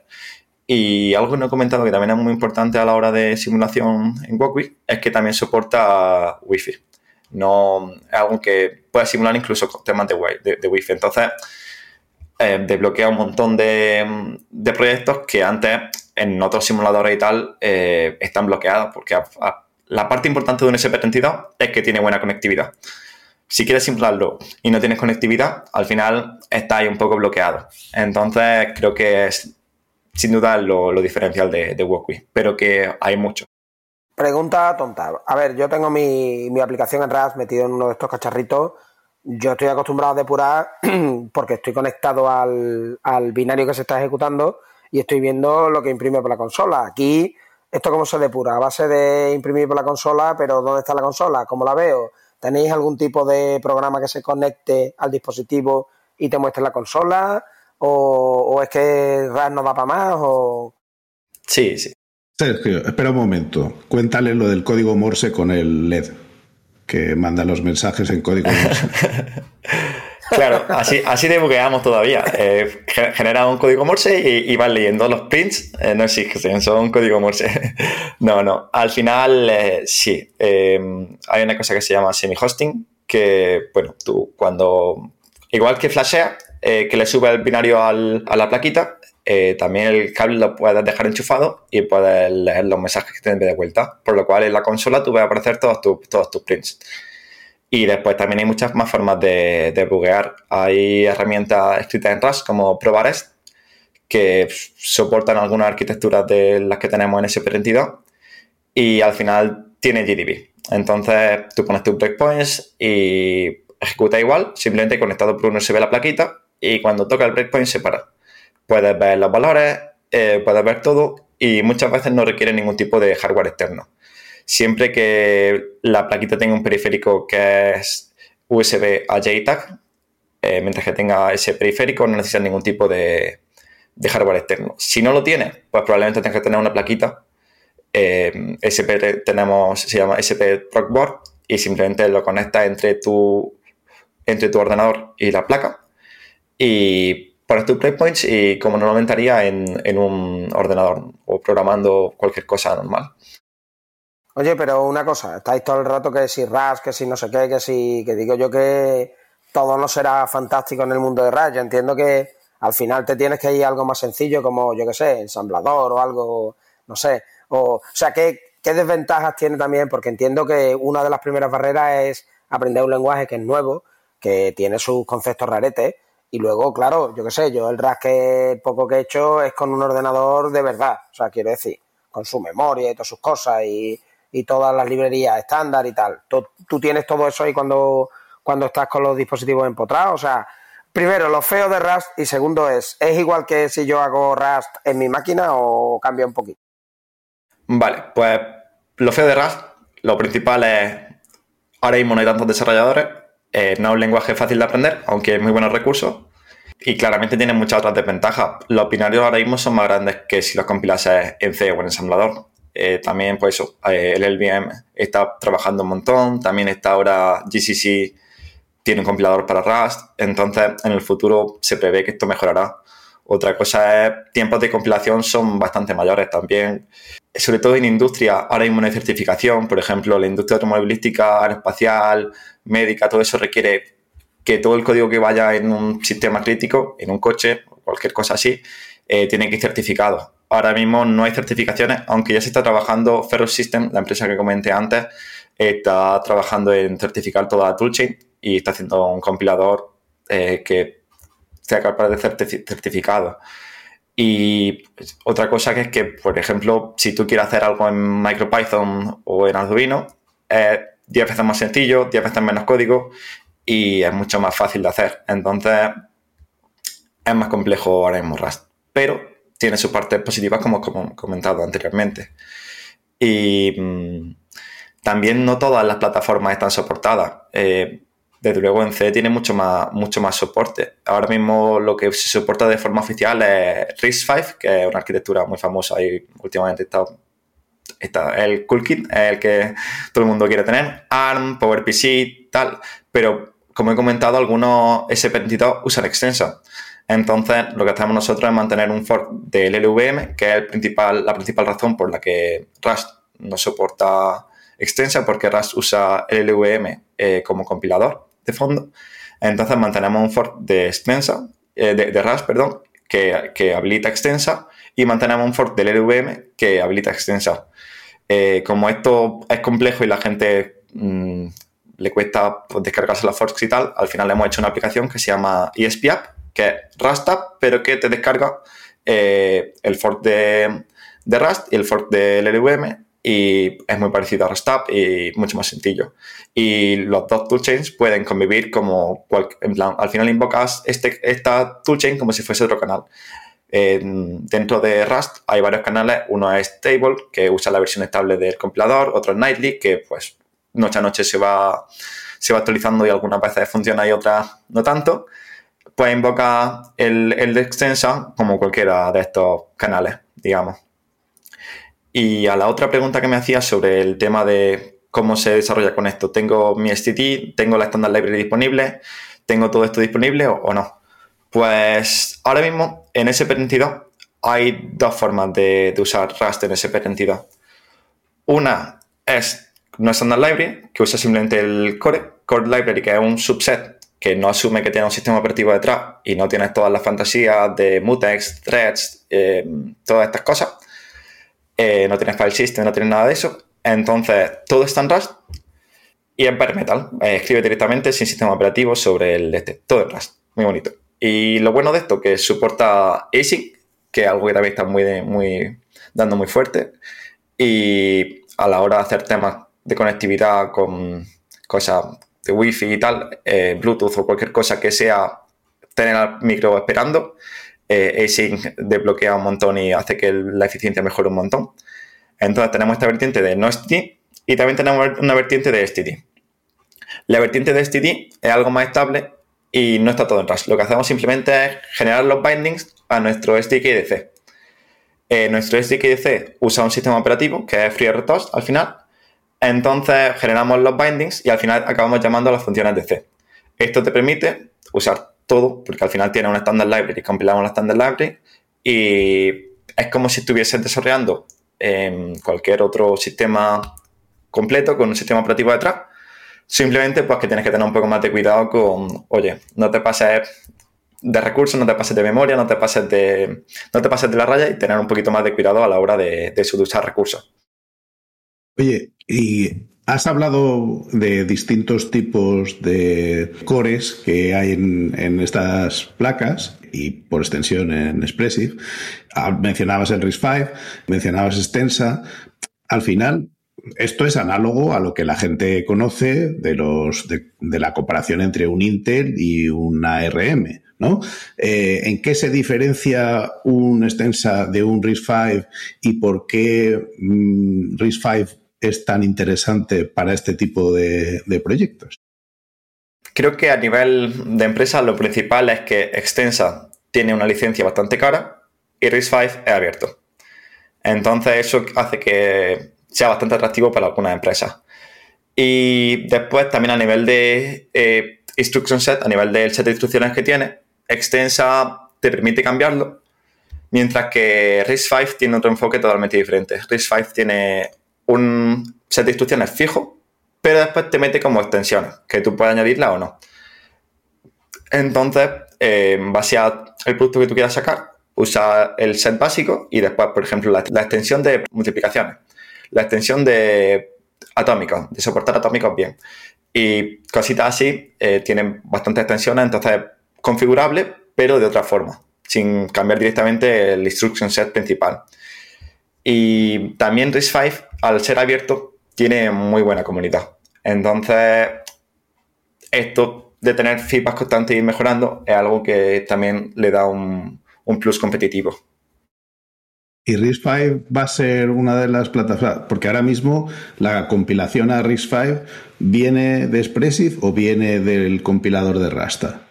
Y algo que no he comentado que también es muy importante a la hora de simulación en Wokwi es que también soporta Wi-Fi. No, es algo que puede simular incluso temas de, de, Wi-Fi. Entonces, eh, desbloquea un montón de, proyectos que antes en otros simuladores y tal eh, están bloqueados porque la parte importante de un SP32 es que tiene buena conectividad. Si quieres simularlo y no tienes conectividad, al final está ahí un poco bloqueado. Entonces creo que es sin duda lo, diferencial de, de pero que hay mucho. Pregunta tonta. A ver, yo tengo mi, mi aplicación en RAS metido en uno de estos cacharritos. Yo estoy acostumbrado a depurar porque estoy conectado al, al binario que se está ejecutando y estoy viendo lo que imprime por la consola. Aquí, ¿esto cómo se depura? A base de imprimir por la consola, pero ¿dónde está la consola? ¿Cómo la veo? ¿Tenéis algún tipo de programa que se conecte al dispositivo y te muestre la consola? ¿O, es que RAS no va para más? O... Sí, sí. Sergio, espera un momento. Cuéntale lo del código Morse con el LED, que manda los mensajes en código Morse. claro, así, así debugueamos todavía. Eh, genera un código Morse y, y van leyendo los prints. Eh, no existen, son código Morse. no, no. Al final, eh, sí. hay una cosa que se llama semi-hosting, que, bueno, tú cuando... Igual que flashea, que le sube el binario a la plaquita, eh, también el cable lo puedes dejar enchufado y puedes leer los mensajes que te de vuelta. Por lo cual en la consola tú vas a aparecer todos, todos tus prints. Y después también hay muchas más formas de, de buguear. Hay herramientas escritas en Rust como ProVarest que soportan algunas arquitecturas de las que tenemos en SP32 y al final tiene GDB. Entonces tú pones tus breakpoints y ejecuta igual, simplemente conectado por un USB a la plaquita y cuando toca el breakpoint se para puedes ver los valores, eh, puedes ver todo y muchas veces no requiere ningún tipo de hardware externo. Siempre que la plaquita tenga un periférico que es USB a JTAG, eh, mientras que tenga ese periférico no necesita ningún tipo de, hardware externo. Si no lo tiene, pues probablemente tengas que tener una plaquita. Eh, SP tenemos, se llama SP Rockboard y simplemente lo conectas entre tu, entre tu ordenador y la placa. Y para tus breakpoints y como normalmente haría en, en un ordenador o programando cualquier cosa normal. Oye, pero una cosa, estáis todo el rato que si RAS, que si no sé qué, que si, que digo yo que todo no será fantástico en el mundo de RAS. Yo entiendo que al final te tienes que ir a algo más sencillo como, yo qué sé, ensamblador o algo, no sé. O, o sea, ¿qué, ¿qué desventajas tiene también? Porque entiendo que una de las primeras barreras es aprender un lenguaje que es nuevo, que tiene sus conceptos raretes y luego, claro, yo qué sé, yo el RAS que poco que he hecho es con un ordenador de verdad, o sea, quiero decir, con su memoria y todas sus cosas y, todas las librerías estándar y tal. ¿Tú, tienes todo eso ahí cuando, cuando estás con los dispositivos empotrados, o sea, primero, lo feo de Rust y segundo es, ¿es igual que si yo hago Rust en mi máquina o cambia un poquito? Vale, pues lo feo de Rust, lo principal es, ahora mismo no hay tantos desarrolladores, eh, no es un lenguaje fácil de aprender, aunque es muy buenos recursos. Y claramente tiene muchas otras desventajas. Los binarios ahora mismo son más grandes que si los compilases en C o en ensamblador. Eh, también, pues eso, eh, el LVM está trabajando un montón. También está ahora GCC, tiene un compilador para Rust. Entonces, en el futuro se prevé que esto mejorará. Otra cosa es, tiempos de compilación son bastante mayores también. Sobre todo en industria, ahora mismo no hay certificación. Por ejemplo, la industria automovilística, aeroespacial, médica, todo eso requiere que todo el código que vaya en un sistema crítico, en un coche cualquier cosa así, eh, tiene que ir certificado. Ahora mismo no hay certificaciones, aunque ya se está trabajando, Ferrous System, la empresa que comenté antes, está trabajando en certificar toda la toolchain y está haciendo un compilador eh, que sea capaz de certificado. Y otra cosa que es que, por ejemplo, si tú quieres hacer algo en MicroPython o en Arduino, es 10 veces más sencillo, 10 veces menos código y es mucho más fácil de hacer. Entonces, es más complejo ahora mismo Rust. Pero tiene sus partes positivas, como, como comentado anteriormente. Y mm, también no todas las plataformas están soportadas. Eh, desde luego en C tiene mucho más, mucho más soporte. Ahora mismo lo que se soporta de forma oficial es RISC-V, que es una arquitectura muy famosa y últimamente está, está el Coolkit, el que todo el mundo quiere tener, ARM, PowerPC, tal, pero como he comentado, algunos S22 usan extensa. Entonces, lo que hacemos nosotros es mantener un fork del LVM, que es la principal razón por la que Rust no soporta extensa, porque Rust usa el LVM eh, como compilador de fondo. Entonces mantenemos un fork de extensa, eh, de, RAS, perdón, que, habilita extensa y mantenemos un fork del LVM que habilita extensa. Eh, como esto es complejo y la gente mm, le cuesta pues, descargarse las forks y tal, al final hemos hecho una aplicación que se llama ESP App, que es Rust App, pero que te descarga eh, el fork de, Rust y el fork del LLVM y es muy parecido a RustApp y mucho más sencillo. Y los dos toolchains pueden convivir como, en plan, al final invocas este, esta toolchain como si fuese otro canal. dentro de Rust hay varios canales, uno es Stable, que usa la versión estable del compilador, otro es Nightly, que pues noche a noche se va, se va actualizando y algunas veces funciona y otras no tanto. Pues invoca el, el de extensa como cualquiera de estos canales, digamos. Y a la otra pregunta que me hacía sobre el tema de cómo se desarrolla con esto. ¿Tengo mi STT? ¿Tengo la Standard Library disponible? ¿Tengo todo esto disponible o, no? Pues ahora mismo en SP32 hay dos formas de, usar Rust en SP32. Una es no Standard Library, que usa simplemente el core, library, que es un subset que no asume que tiene un sistema operativo detrás y no tiene todas las fantasías de mutex, threads, eh, todas estas cosas. Eh, no tienes file system, no tienes nada de eso. Entonces, todo está en Rust y en bare metal. Eh, escribe directamente sin sistema operativo sobre el este. Todo en Rust. Muy bonito. Y lo bueno de esto que soporta async, que es algo que también está muy, muy, dando muy fuerte. Y a la hora de hacer temas de conectividad con cosas de wifi y tal, eh, Bluetooth o cualquier cosa que sea tener al micro esperando, eh, async desbloquea un montón y hace que la eficiencia mejore un montón. Entonces tenemos esta vertiente de no STD y también tenemos una vertiente de STD. La vertiente de STD es algo más estable y no está todo en Rust. Lo que hacemos simplemente es generar los bindings a nuestro SDK Eh, nuestro SDK usa un sistema operativo que es FreeRTOS al final. Entonces generamos los bindings y al final acabamos llamando las funciones de C. Esto te permite usar todo, porque al final tiene una standard library, compilamos la standard library y es como si estuvieses desarrollando en cualquier otro sistema completo con un sistema operativo detrás. Simplemente pues que tienes que tener un poco más de cuidado con, oye, no te pases de recursos, no te pases de memoria, no te pases de, no te pases de la raya y tener un poquito más de cuidado a la hora de, de usar recursos. Oye, y Has hablado de distintos tipos de cores que hay en, estas placas y por extensión en Expressive. Ah, mencionabas el RISC-V, mencionabas Extensa. Al final, esto es análogo a lo que la gente conoce de, los, de, la comparación entre un Intel y una ARM. ¿no? Eh, ¿En qué se diferencia un Extensa de un RISC-V y por qué mm, RISC-V es tan interesante para este tipo de, proyectos? Creo que a nivel de empresa lo principal es que Extensa tiene una licencia bastante cara y RISC-V es abierto. Entonces eso hace que sea bastante atractivo para algunas empresas. Y después también a nivel de eh, instruction set, a nivel del set de instrucciones que tiene, Extensa te permite cambiarlo, mientras que RISC-V tiene otro enfoque totalmente diferente. RISC-V tiene un set de instrucciones fijo, pero después te mete como extensiones, que tú puedes añadirla o no. Entonces, eh, en base al producto que tú quieras sacar, usa el set básico y después, por ejemplo, la, extensión de multiplicaciones, la extensión de atómicos, de soportar atómicos bien. Y cositas así eh, tienen bastantes extensiones, entonces configurable, pero de otra forma, sin cambiar directamente el instruction set principal. Y también RISC-V, al ser abierto, tiene muy buena comunidad. Entonces, esto de tener feedback constante y ir mejorando es algo que también le da un, plus competitivo. ¿Y RISC-V va a ser una de las plataformas? Porque ahora mismo la compilación a RISC-V viene de Expressive o viene del compilador de Rasta.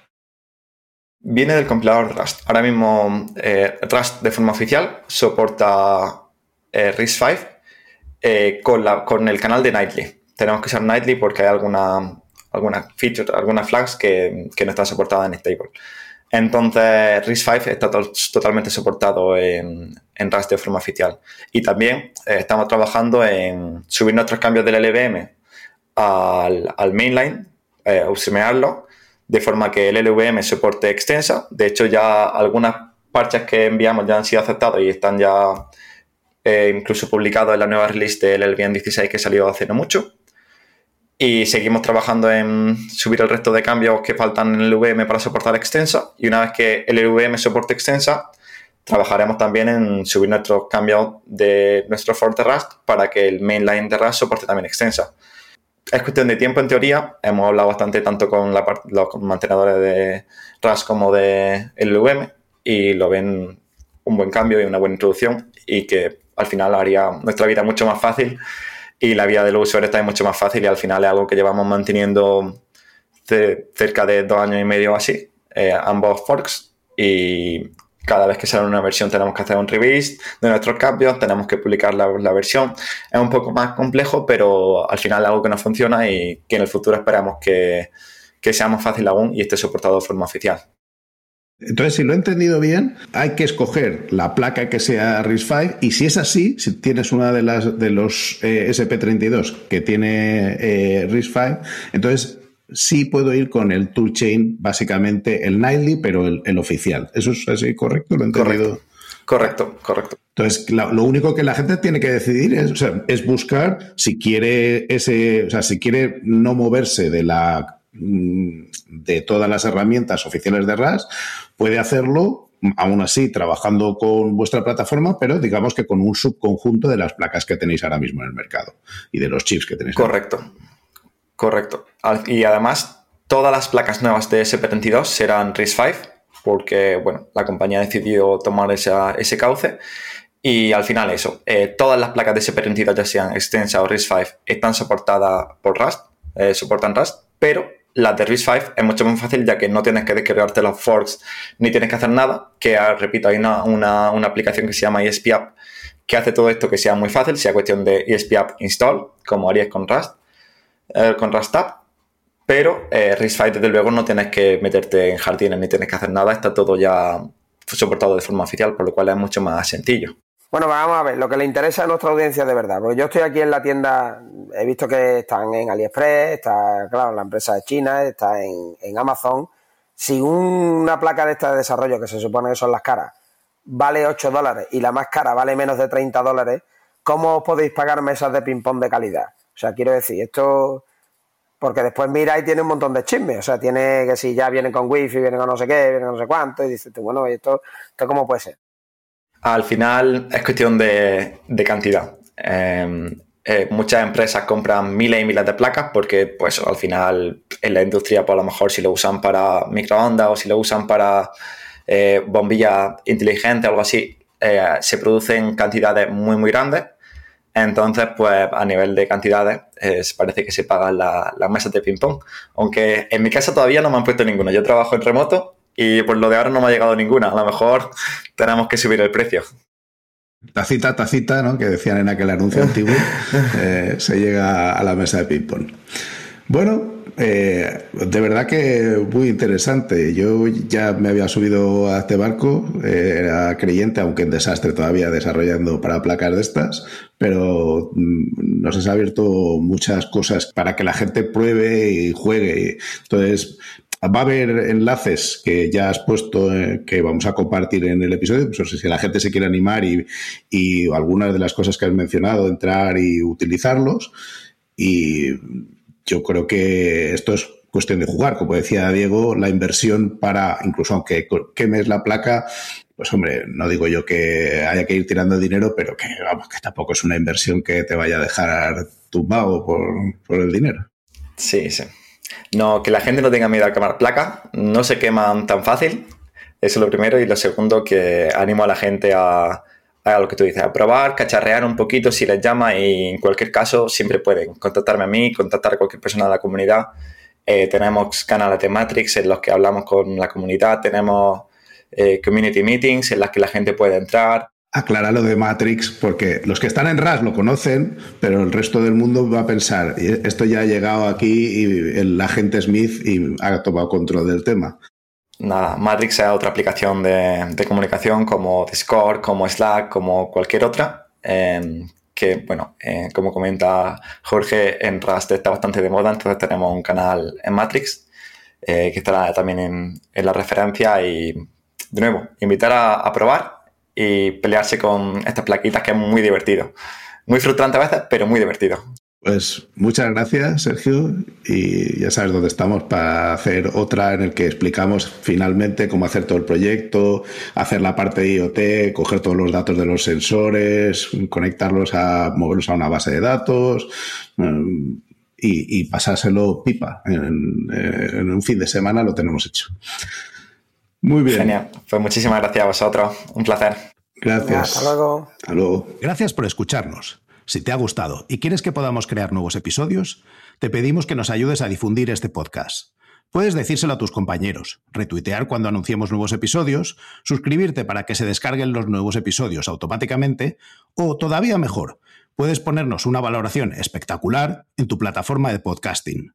Viene del compilador de Rust. Ahora mismo eh, Rust de forma oficial soporta eh, RISC-V eh, con, con el canal de Nightly. Tenemos que usar Nightly porque hay alguna, alguna feature, algunas flags que, no están soportadas en Stable. Entonces, RISC-V está totalmente soportado en, en Rust de forma oficial. Y también eh, estamos trabajando en subir nuestros cambios del LVM al, al mainline, eh, de forma que el LVM soporte extensa. De hecho, ya algunas parches que enviamos ya han sido aceptados y están ya eh, incluso publicado en la nueva release del LVM 16 que salió hace no mucho. Y seguimos trabajando en subir el resto de cambios que faltan en el VM para soportar extensa. Y una vez que el VM soporte extensa, trabajaremos también en subir nuestros cambios de nuestro for de Rust para que el mainline de Rust soporte también extensa. Es cuestión de tiempo en teoría. Hemos hablado bastante tanto con los mantenedores de Rust como de LVM y lo ven un buen cambio y una buena introducción y que al final haría nuestra vida mucho más fácil y la vida del usuario está mucho más fácil y al final es algo que llevamos manteniendo cerca de dos años y medio así, eh, ambos forks y cada vez que sale una versión tenemos que hacer un release de nuestros cambios, tenemos que publicar la, versión. Es un poco más complejo, pero al final es algo que nos funciona y que en el futuro esperamos que, que sea más fácil aún y esté soportado de forma oficial. Entonces, si lo he entendido bien, hay que escoger la placa que sea RISC-V y si es así, si tienes una de las de los eh, SP32 que tiene eh, RISC-V, entonces sí puedo ir con el toolchain, básicamente el Nightly, pero el, oficial. ¿Eso es así correcto? ¿Lo he entendido? Correcto, correcto. Entonces, lo único que la gente tiene que decidir es, es buscar si quiere ese, o sea, si quiere no moverse de la de todas las herramientas oficiales de RAS, puede hacerlo aún así trabajando con vuestra plataforma, pero digamos que con un subconjunto de las placas que tenéis ahora mismo en el mercado y de los chips que tenéis. Correcto. Correcto. Y además, todas las placas nuevas de SP32 serán RISC-V, porque bueno, la compañía decidió tomar ese cauce. Y al final eso, eh, todas las placas de SP32, ya sean Extensa o RISC-V, están soportadas por Rust, eh, soportan Rust, pero las de RISC-V es mucho más fácil ya que no tienes que descargarte los forks ni tienes que hacer nada, que ah, repito, hay una, una, aplicación que se llama ESPApp que hace todo esto que sea muy fácil, sea cuestión de ESPApp install, como harías con Rust, eh, con Rastap, pero eh, desde luego no tienes que meterte en jardines ni tienes que hacer nada, está todo ya soportado de forma oficial, por lo cual es mucho más sencillo. Bueno, vamos a ver, lo que le interesa a nuestra audiencia de verdad, porque yo estoy aquí en la tienda, he visto que están en AliExpress, está, claro, la empresa de China, está en, Amazon. Si una placa de esta de desarrollo, que se supone que son las caras, vale 8 dólares y la más cara vale menos de 30 dólares, ¿cómo os podéis pagar mesas de ping-pong de calidad? O sea, quiero decir, esto. Porque después mira y tiene un montón de chismes. O sea, tiene que si ya viene con wifi, viene con no sé qué, viene con no sé cuánto. Y dices tú, bueno, ¿esto, esto cómo puede ser? Al final es cuestión de, cantidad. Em, eh, muchas empresas compran miles y miles de placas porque, pues, al final en la industria, pues a lo mejor si lo usan para microondas o si lo usan para eh, bombillas inteligentes o algo así, eh, se producen cantidades muy, muy grandes entonces, pues a nivel de cantidades, parece que se pagan las mesas de ping-pong. Aunque en mi casa todavía no me han puesto ninguna. Yo trabajo en remoto y por lo de ahora no me ha llegado ninguna. A lo mejor tenemos que subir el precio. Tacita, tacita, ¿no? Que decían en aquel anuncio antiguo, eh, se llega a la mesa de ping-pong. Bueno, eh, de verdad que muy interesante. Yo ya me había subido a este barco, eh, era creyente, aunque en desastre todavía desarrollando para placas de estas, pero mm, nos ha abierto muchas cosas para que la gente pruebe y juegue. Entonces, va a haber enlaces que ya has puesto, eh, que vamos a compartir en el episodio. Pues, si la gente se quiere animar y, algunas de las cosas que has mencionado, entrar y utilizarlos. Y yo creo que esto es cuestión de jugar. Como decía Diego, la inversión para, incluso aunque quemes la placa, pues hombre, no digo yo que haya que ir tirando dinero, pero que vamos, que tampoco es una inversión que te vaya a dejar tumbado por el dinero. Sí, sí. No, que la gente no tenga miedo a quemar placa, no se queman tan fácil. Eso es lo primero. Y lo segundo, que animo a la gente a, a lo que tú dices, a probar, cacharrear un poquito si les llama y en cualquier caso siempre pueden contactarme a mí, contactar a cualquier persona de la comunidad. Eh, tenemos canales de Matrix en los que hablamos con la comunidad, tenemos eh, community meetings en las que la gente puede entrar. Aclara lo de Matrix, porque los que están en RAS lo conocen, pero el resto del mundo va a pensar, esto ya ha llegado aquí y el agente Smith y ha tomado control del tema nada, Matrix es otra aplicación de, comunicación como Discord, como Slack, como cualquier otra. Em, que, bueno, eh, como comenta Jorge, en Rust está bastante de moda, entonces tenemos un canal en Matrix eh, que estará también en, la referencia y, de nuevo, invitar a, probar y pelearse con estas plaquitas que es muy divertido. Muy frustrante a veces, pero muy divertido. Pues muchas gracias, Sergio, y ya sabes dónde estamos para hacer otra en el que explicamos finalmente cómo hacer todo el proyecto, hacer la parte de IoT, coger todos los datos de los sensores, conectarlos a, moverlos a una base de datos mm, y, pasárselo pipa. En, en, un fin de semana lo tenemos hecho. Muy bien. Genial. Pues muchísimas gracias a vosotros. Un placer. Gracias. Hasta luego. Hasta luego. Gracias por escucharnos. Si te ha gustado y quieres que podamos crear nuevos episodios, te pedimos que nos ayudes a difundir este podcast. Puedes decírselo a tus compañeros, retuitear cuando anunciemos nuevos episodios, suscribirte para que se descarguen los nuevos episodios automáticamente o, todavía mejor, puedes ponernos una valoración espectacular en tu plataforma de podcasting.